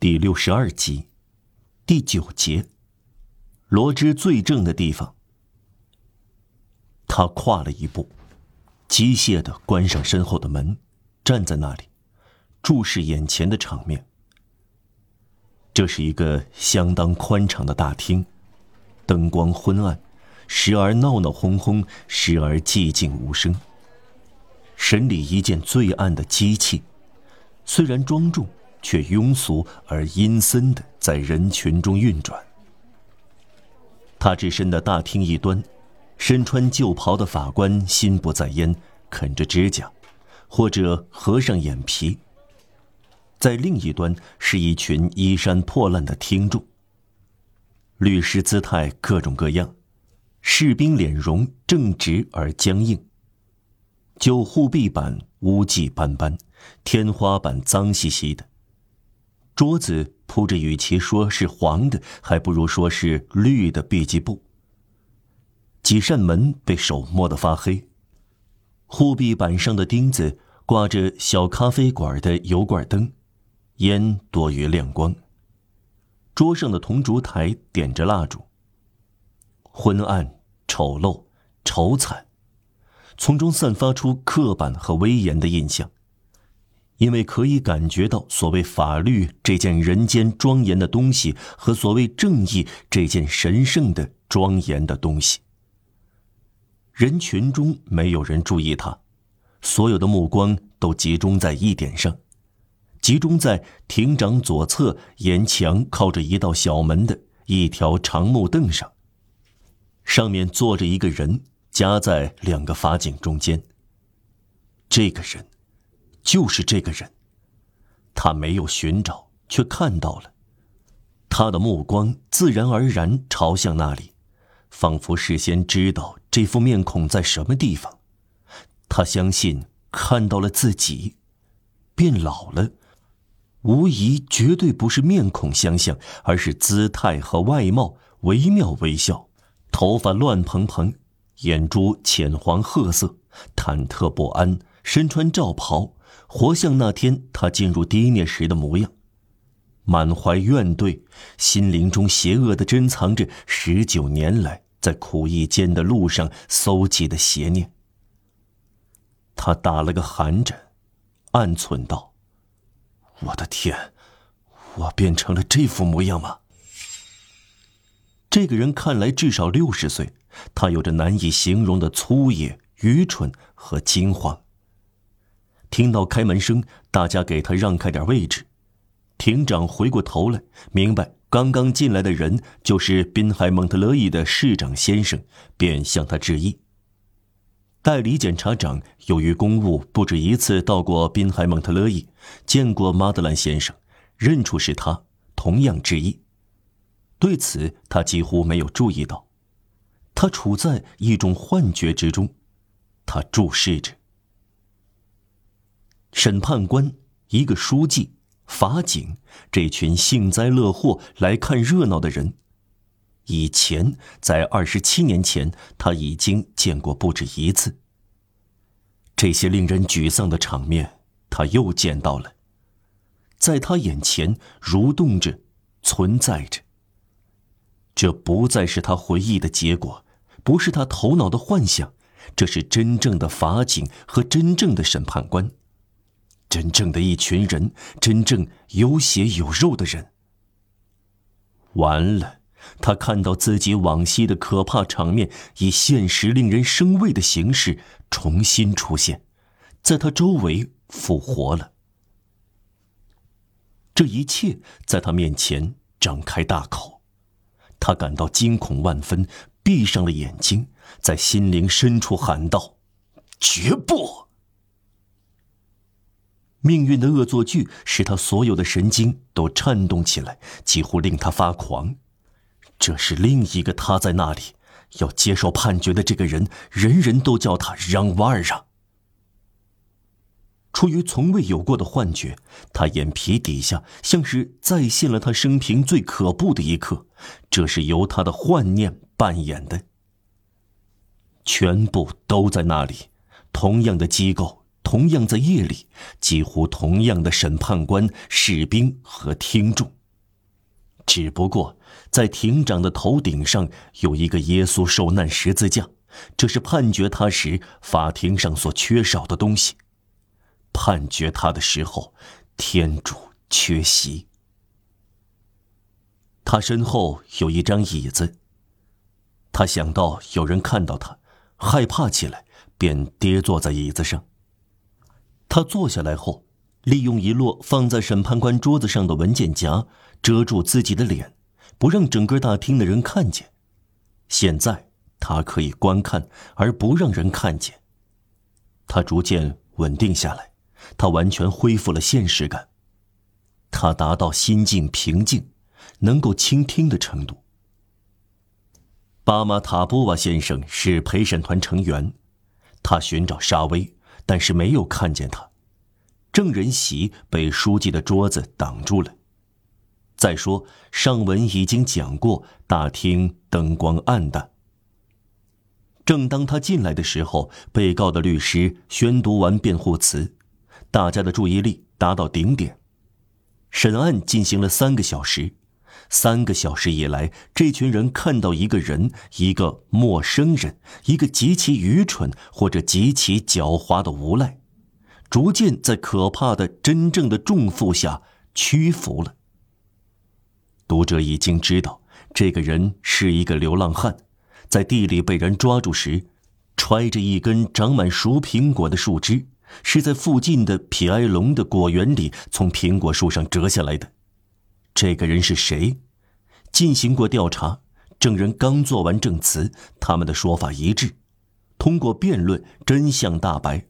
第六十二集，第九节，罗织最正的地方。他跨了一步，机械的关上身后的门，站在那里，注视眼前的场面。这是一个相当宽敞的大厅，灯光昏暗，时而闹闹哄哄，时而寂静无声。审理一件罪案的机器，虽然庄重。却庸俗而阴森的在人群中运转。他置身的大厅一端，身穿旧袍的法官心不在焉，啃着指甲，或者合上眼皮。在另一端是一群衣衫破烂的听众。律师姿态各种各样，士兵脸容正直而僵硬。旧护壁板污迹斑斑，天花板脏兮兮的。桌子铺着，与其说是黄的，还不如说是绿的笔记布。几扇门被手摸得发黑，护壁板上的钉子挂着小咖啡馆的油罐灯，烟多于亮光。桌上的铜烛台点着蜡烛，昏暗、丑陋、丑惨，从中散发出刻板和威严的印象。因为可以感觉到，所谓法律这件人间庄严的东西，和所谓正义这件神圣的庄严的东西。人群中没有人注意他，所有的目光都集中在一点上，集中在庭长左侧沿墙靠着一道小门的一条长木凳上，上面坐着一个人，夹在两个法警中间。这个人。就是这个人，他没有寻找，却看到了。他的目光自然而然朝向那里，仿佛事先知道这副面孔在什么地方。他相信看到了自己，变老了，无疑绝对不是面孔相像，而是姿态和外貌惟妙惟肖。头发乱蓬蓬，眼珠浅黄褐色，忐忑不安，身穿罩袍。活像那天他进入低涅时的模样，满怀怨怼，心灵中邪恶的珍藏着十九年来在苦役间的路上搜集的邪念。他打了个寒颤，暗忖道：“我的天，我变成了这副模样吗？”这个人看来至少六十岁，他有着难以形容的粗野、愚蠢和惊慌。听到开门声，大家给他让开点位置。庭长回过头来，明白刚刚进来的人就是滨海蒙特勒伊的市长先生，便向他致意。代理检察长由于公务，不止一次到过滨海蒙特勒伊，见过马德兰先生，认出是他，同样致意。对此，他几乎没有注意到，他处在一种幻觉之中，他注视着。审判官、一个书记、法警，这群幸灾乐祸来看热闹的人，以前在二十七年前他已经见过不止一次。这些令人沮丧的场面，他又见到了，在他眼前蠕动着，存在着。这不再是他回忆的结果，不是他头脑的幻想，这是真正的法警和真正的审判官。真正的一群人，真正有血有肉的人。完了，他看到自己往昔的可怕场面，以现实令人生畏的形式重新出现，在他周围复活了。这一切在他面前张开大口，他感到惊恐万分，闭上了眼睛，在心灵深处喊道：“绝不！”命运的恶作剧使他所有的神经都颤动起来，几乎令他发狂。这是另一个他在那里要接受判决的这个人，人人都叫他让瓦尔。出于从未有过的幻觉，他眼皮底下像是再现了他生平最可怖的一刻。这是由他的幻念扮演的。全部都在那里，同样的机构。同样在夜里，几乎同样的审判官、士兵和听众。只不过，在庭长的头顶上有一个耶稣受难十字架，这是判决他时法庭上所缺少的东西。判决他的时候，天主缺席。他身后有一张椅子。他想到有人看到他，害怕起来，便跌坐在椅子上。他坐下来后，利用一摞放在审判官桌子上的文件夹遮住自己的脸，不让整个大厅的人看见。现在他可以观看而不让人看见。他逐渐稳定下来，他完全恢复了现实感。他达到心境平静，能够倾听的程度。巴马塔波瓦先生是陪审团成员，他寻找沙威，但是没有看见他。证人席被书记的桌子挡住了。再说上文已经讲过，大厅灯光暗淡。正当他进来的时候，被告的律师宣读完辩护词，大家的注意力达到顶点。审案进行了三个小时。三个小时以来，这群人看到一个人，一个陌生人，一个极其愚蠢或者极其狡猾的无赖，逐渐在可怕的真正的重负下屈服了。读者已经知道，这个人是一个流浪汉，在地里被人抓住时，揣着一根长满熟苹果的树枝，是在附近的皮埃隆的果园里从苹果树上折下来的。这个人是谁？进行过调查，证人刚做完证词，他们的说法一致。通过辩论，真相大白。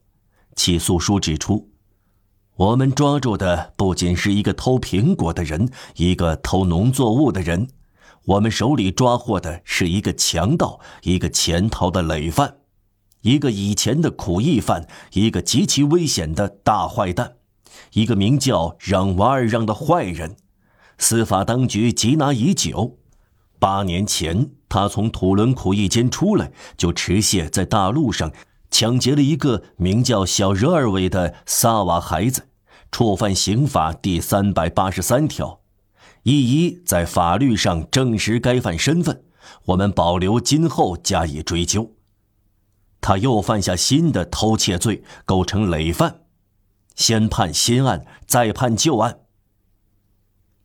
起诉书指出，我们抓住的不仅是一个偷苹果的人，一个偷农作物的人，我们手里抓获的是一个强盗，一个潜逃的累犯，一个以前的苦役犯，一个极其危险的大坏蛋，一个名叫让瓦尔让的坏人。司法当局缉拿已久，八年前他从土伦苦役监出来，就持械在大路上抢劫了一个名叫小热尔维的萨瓦孩子，触犯刑法第三百八十三条，一一在法律上证实该犯身份，我们保留今后加以追究。他又犯下新的偷窃罪，构成累犯，先判新案，再判旧案。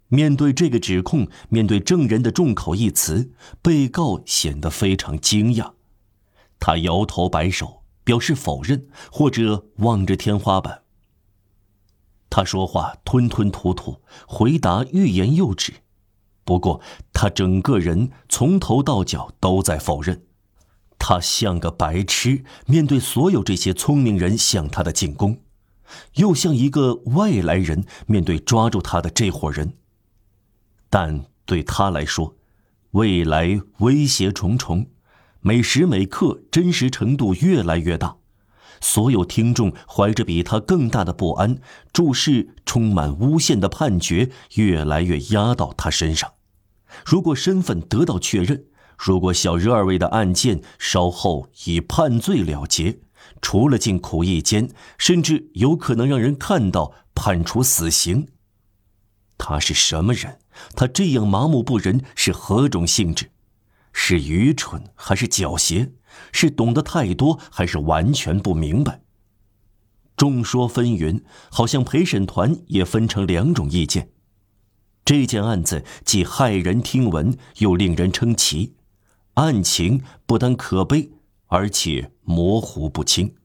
面对这个指控，面对证人的众口一词，被告显得非常惊讶。他摇头摆手，表示否认，或者望着天花板。他说话吞吞吐吐，回答欲言又止。不过，他整个人从头到脚都在否认。他像个白痴，面对所有这些聪明人向他的进攻，又像一个外来人面对抓住他的这伙人。但对他来说，未来威胁重重，每时每刻真实程度越来越大。所有听众怀着比他更大的不安，注视充满诬陷的判决越来越压到他身上。如果身份得到确认，如果小日二位的案件稍后以判罪了结，除了进苦役监，甚至有可能让人看到判处死刑。他是什么人？他这样麻木不仁是何种性质？是愚蠢还是狡黠？是懂得太多还是完全不明白？众说纷纭，好像陪审团也分成两种意见。这件案子既骇人听闻，又令人称奇。案情不但可悲，而且模糊不清。